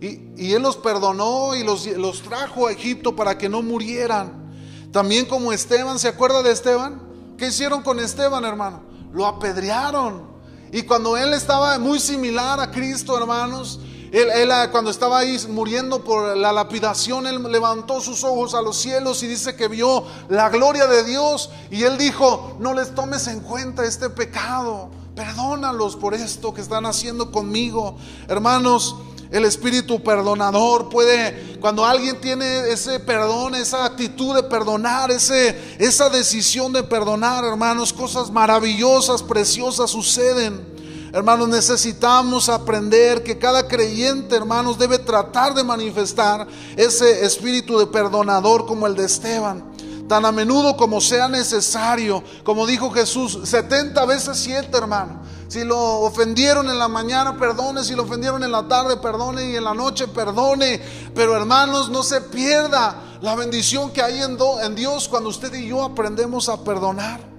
Y, Él los perdonó y los, los trajo a Egipto para que no murieran. También como Esteban, ¿se acuerda de Esteban? ¿Qué hicieron con Esteban, hermano? Lo apedrearon. Y cuando él estaba muy similar a Cristo, hermanos, él, ah, cuando estaba ahí muriendo por la lapidación, él levantó sus ojos a los cielos y dice que vio la gloria de Dios. Y él dijo, no les tomes en cuenta este pecado. Perdónalos por esto que están haciendo conmigo. Hermanos, el espíritu perdonador puede, cuando alguien tiene ese perdón, esa actitud de perdonar, ese, esa decisión de perdonar, hermanos, cosas maravillosas, preciosas suceden. Hermanos, necesitamos aprender que cada creyente, hermanos, debe tratar de manifestar ese espíritu de perdonador como el de Esteban. Tan a menudo como sea necesario, como dijo Jesús, 70 veces 7, hermano. Si lo ofendieron en la mañana, perdone. Si lo ofendieron en la tarde, perdone. Y en la noche, perdone. Pero hermanos, no se pierda la bendición que hay en, en Dios cuando usted y yo aprendemos a perdonar.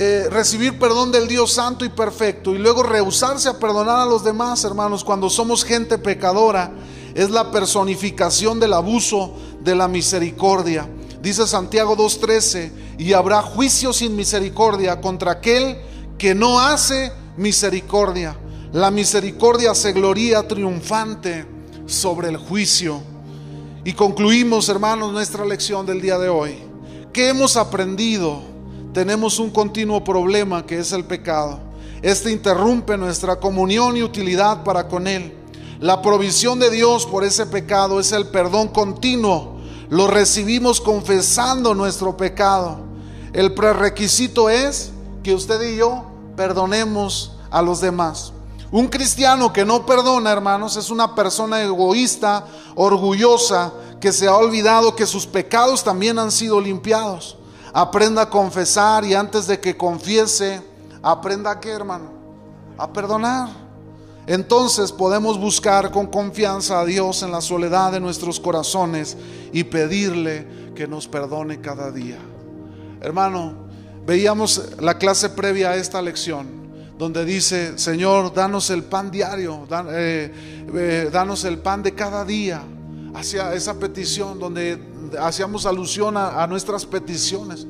Eh, recibir perdón del Dios santo y perfecto y luego rehusarse a perdonar a los demás, hermanos, cuando somos gente pecadora, es la personificación del abuso de la misericordia. Dice Santiago 2.13, y habrá juicio sin misericordia contra aquel que no hace misericordia. La misericordia se gloría triunfante sobre el juicio. Y concluimos, hermanos, nuestra lección del día de hoy. ¿Qué hemos aprendido? Tenemos un continuo problema que es el pecado. Este interrumpe nuestra comunión y utilidad para con Él. La provisión de Dios por ese pecado es el perdón continuo. Lo recibimos confesando nuestro pecado. El prerequisito es que usted y yo perdonemos a los demás. Un cristiano que no perdona, hermanos, es una persona egoísta, orgullosa, que se ha olvidado que sus pecados también han sido limpiados. Aprenda a confesar y antes de que confiese, aprenda a qué, hermano? A perdonar. Entonces podemos buscar con confianza a Dios en la soledad de nuestros corazones y pedirle que nos perdone cada día. Hermano, veíamos la clase previa a esta lección donde dice, Señor, danos el pan diario, eh, eh, danos el pan de cada día, hacia esa petición donde hacíamos alusión a, nuestras peticiones.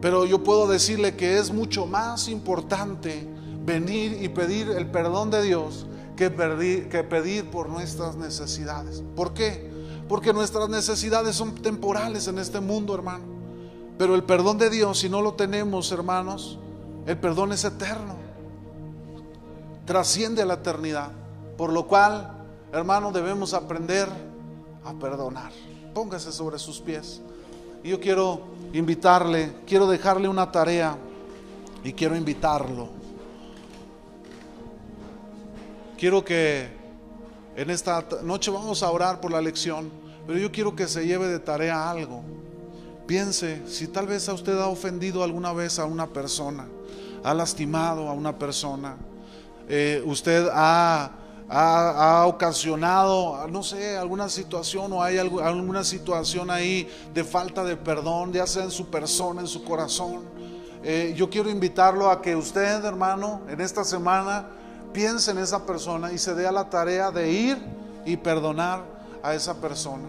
Pero yo puedo decirle que es mucho más importante venir y pedir el perdón de Dios que pedir, que pedir por nuestras necesidades. ¿Por qué? Porque nuestras necesidades son temporales en este mundo, hermano. Pero el perdón de Dios, si no lo tenemos, hermanos, el perdón es eterno trasciende a la eternidad. Por lo cual, hermano, debemos aprender a perdonar. Póngase sobre sus pies. Y yo quiero invitarle, quiero dejarle una tarea y quiero invitarlo. Quiero que en esta noche vamos a orar por la lección, pero yo quiero que se lleve de tarea algo. Piense si tal vez a usted ha ofendido alguna vez a una persona, ha lastimado a una persona eh, usted ha, ocasionado, no sé, alguna situación o hay alguna situación ahí de falta de perdón, ya sea en su persona, en su corazón. Eh, yo quiero invitarlo a que usted, hermano, en esta semana piense en esa persona y se dé a la tarea de ir y perdonar a esa persona.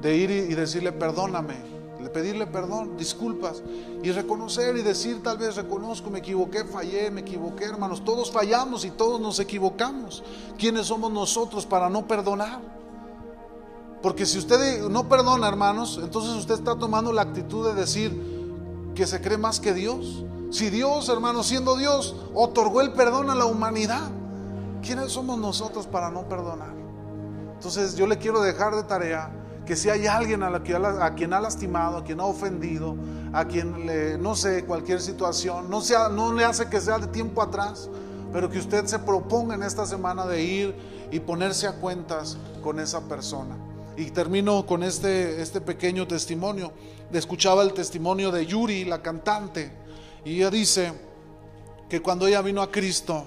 De ir y decirle, perdóname, pedirle perdón, disculpas y reconocer y decir tal vez reconozco, me equivoqué, fallé, me equivoqué, hermanos. Todos fallamos y todos nos equivocamos. ¿Quiénes somos nosotros para no perdonar? Porque si usted no perdona, hermanos, entonces usted está tomando la actitud de decir que se cree más que Dios. Si Dios, hermanos, siendo Dios, otorgó el perdón a la humanidad, ¿quiénes somos nosotros para no perdonar? Entonces yo le quiero dejar de tarea que si hay alguien a, la que, a, quien ha lastimado, a quien ha ofendido, a quien le, no sé, cualquier situación, no, sea, no le hace que sea de tiempo atrás, pero que usted se proponga en esta semana de ir y ponerse a cuentas con esa persona. Y termino con este, este pequeño testimonio. Escuchaba el testimonio de Yuri, la cantante, y ella dice que cuando ella vino a Cristo,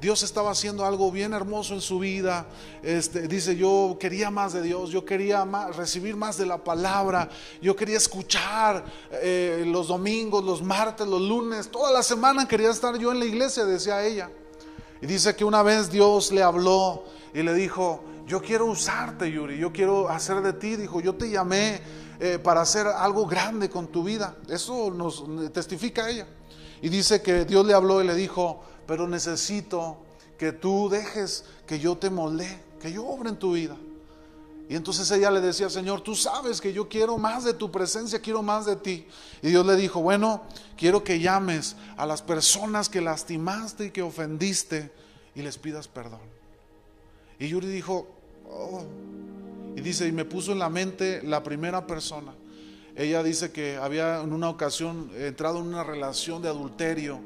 Dios estaba haciendo algo bien hermoso en su vida. Este, dice, yo quería más de Dios, yo quería recibir más de la palabra, yo quería escuchar eh, los domingos, los martes, los lunes, toda la semana quería estar yo en la iglesia, decía ella. Y dice que una vez Dios le habló y le dijo, yo quiero usarte, Yuri, yo quiero hacer de ti, dijo, yo te llamé eh, para hacer algo grande con tu vida. Eso nos testifica ella. Y dice que Dios le habló y le dijo, pero necesito que tú dejes que yo te molde, que yo obre en tu vida. Y entonces ella le decía, Señor, tú sabes que yo quiero más de tu presencia, quiero más de ti. Y Dios le dijo, bueno, quiero que llames a las personas que lastimaste y que ofendiste y les pidas perdón. Y Yuri dijo, oh. Y dice, y me puso en la mente la primera persona. Ella dice que había en una ocasión entrado en una relación de adulterio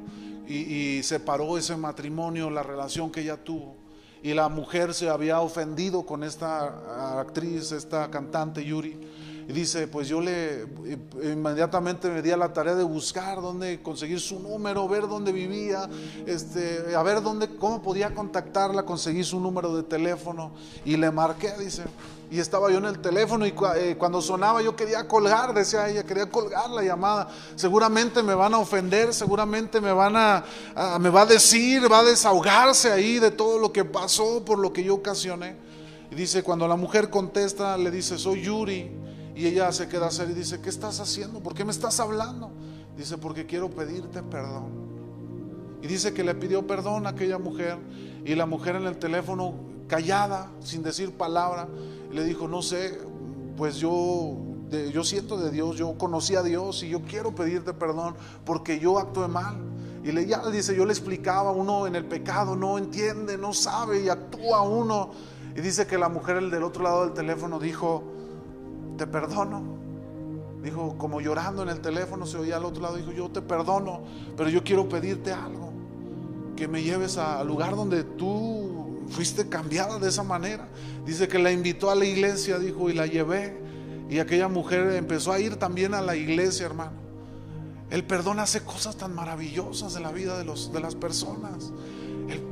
y, separó ese matrimonio, la relación que ella tuvo. Y la mujer se había ofendido con esta actriz, esta cantante Yuri. Y dice, pues yo le inmediatamente me di a la tarea de buscar dónde conseguir su número, ver dónde vivía, este, a ver dónde, cómo podía contactarla, conseguí su número de teléfono y le marqué, dice. Y estaba yo en el teléfono y eh, cuando sonaba yo quería colgar, decía ella, quería colgar la llamada. Seguramente me van a ofender, seguramente me van a, me va a decir, va a desahogarse ahí de todo lo que pasó por lo que yo ocasioné. Y dice, cuando la mujer contesta, le dice, soy Yuri Y ella se queda seria y dice, ¿qué estás haciendo? ¿Por qué me estás hablando? Dice, porque quiero pedirte perdón. Y dice que le pidió perdón a aquella mujer y la mujer en el teléfono callada, sin decir palabra, le dijo, no sé, pues yo, yo siento de Dios, yo conocí a Dios y yo quiero pedirte perdón porque yo actué mal. Y le ya dice, yo le explicaba, uno en el pecado no entiende, no sabe y actúa uno. Y dice que la mujer del otro lado del teléfono dijo, te perdono. Dijo, como llorando en el teléfono, se oía al otro lado, dijo, yo te perdono, pero yo quiero pedirte algo, que me lleves al lugar donde tú fuiste cambiada de esa manera. Dice que la invitó a la iglesia, dijo, y la llevé. Y aquella mujer empezó a ir también a la iglesia, hermano. El perdón hace cosas tan maravillosas en la vida de, los, de las personas.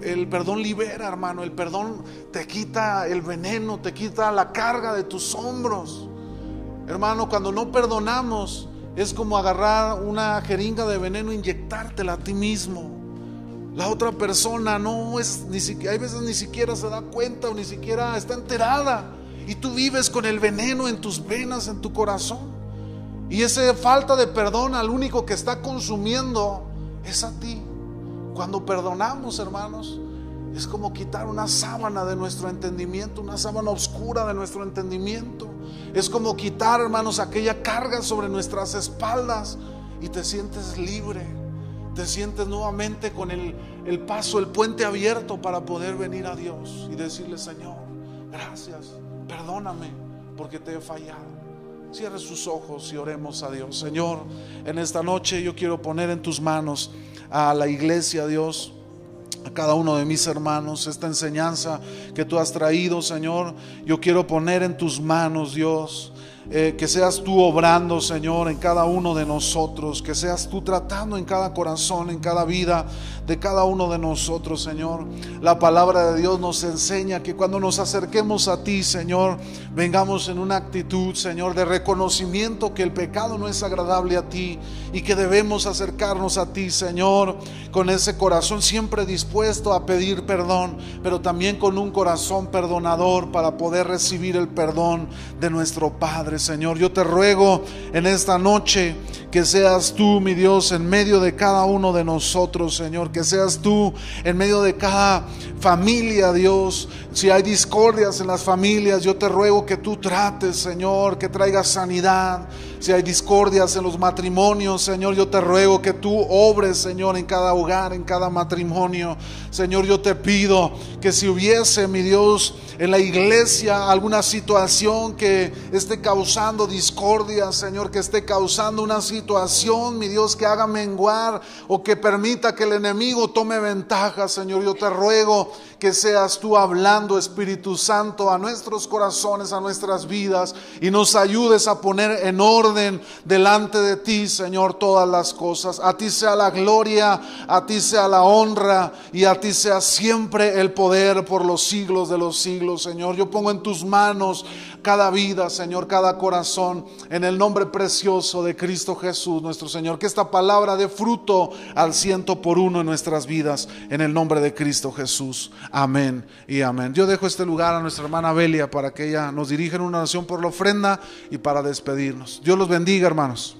El, perdón libera, hermano. El perdón te quita el veneno, te quita la carga de tus hombros. Hermano, cuando no perdonamos, es como agarrar una jeringa de veneno e inyectártela a ti mismo. La otra persona no es, ni siquiera, hay veces ni siquiera se da cuenta o ni siquiera está enterada. Y tú vives con el veneno en tus venas, en tu corazón. Y esa falta de perdón al único que está consumiendo es a ti. Cuando perdonamos, hermanos, es como quitar una sábana de nuestro entendimiento, una sábana oscura de nuestro entendimiento. Es como quitar, hermanos, aquella carga sobre nuestras espaldas y te sientes libre. Te sientes nuevamente con el, el paso, el puente abierto para poder venir a Dios y decirle, Señor, gracias, perdóname porque te he fallado. Cierre sus ojos y oremos a Dios. Señor, en esta noche yo quiero poner en tus manos a la iglesia, Dios a cada uno de mis hermanos, esta enseñanza que tú has traído, Señor, yo quiero poner en tus manos, Dios. Eh, que seas tú obrando, Señor, en cada uno de nosotros, que seas tú tratando en cada corazón, en cada vida de cada uno de nosotros, Señor. La palabra de Dios nos enseña que cuando nos acerquemos a ti, Señor, vengamos en una actitud, Señor, de reconocimiento que el pecado no es agradable a ti y que debemos acercarnos a ti, Señor, con ese corazón siempre dispuesto a pedir perdón, pero también con un corazón perdonador para poder recibir el perdón de nuestro Padre. Señor. Yo te ruego en esta noche que seas tú, mi Dios, en medio de cada uno de nosotros, Señor. Que seas tú en medio de cada familia, Dios. Si hay discordias en las familias, yo te ruego que tú trates, Señor, que traigas sanidad. Si hay discordias en los matrimonios, Señor, yo te ruego que tú obres, Señor, en cada hogar, en cada matrimonio. Señor, yo te pido que si hubiese, mi Dios, en la iglesia alguna situación que esté causando discordia, Señor, que esté causando una situación, mi Dios, que haga menguar o que permita que el enemigo tome ventaja, Señor, yo te ruego que seas tú hablando, Espíritu Santo, a nuestros corazones, a nuestras vidas y nos ayudes a poner en orden delante de ti, Señor, todas las cosas. A ti sea la gloria, a ti sea la honra y a ti sea siempre el poder por los siglos de los siglos, Señor. Yo pongo en tus manos cada vida, Señor, cada corazón, en el nombre precioso de Cristo Jesús, nuestro Señor. Que esta palabra dé fruto al ciento por uno en nuestras vidas, en el nombre de Cristo Jesús. Amén y amén. Yo dejo este lugar a nuestra hermana Belia para que ella nos dirija en una oración por la ofrenda y para despedirnos. Dios los bendiga, hermanos.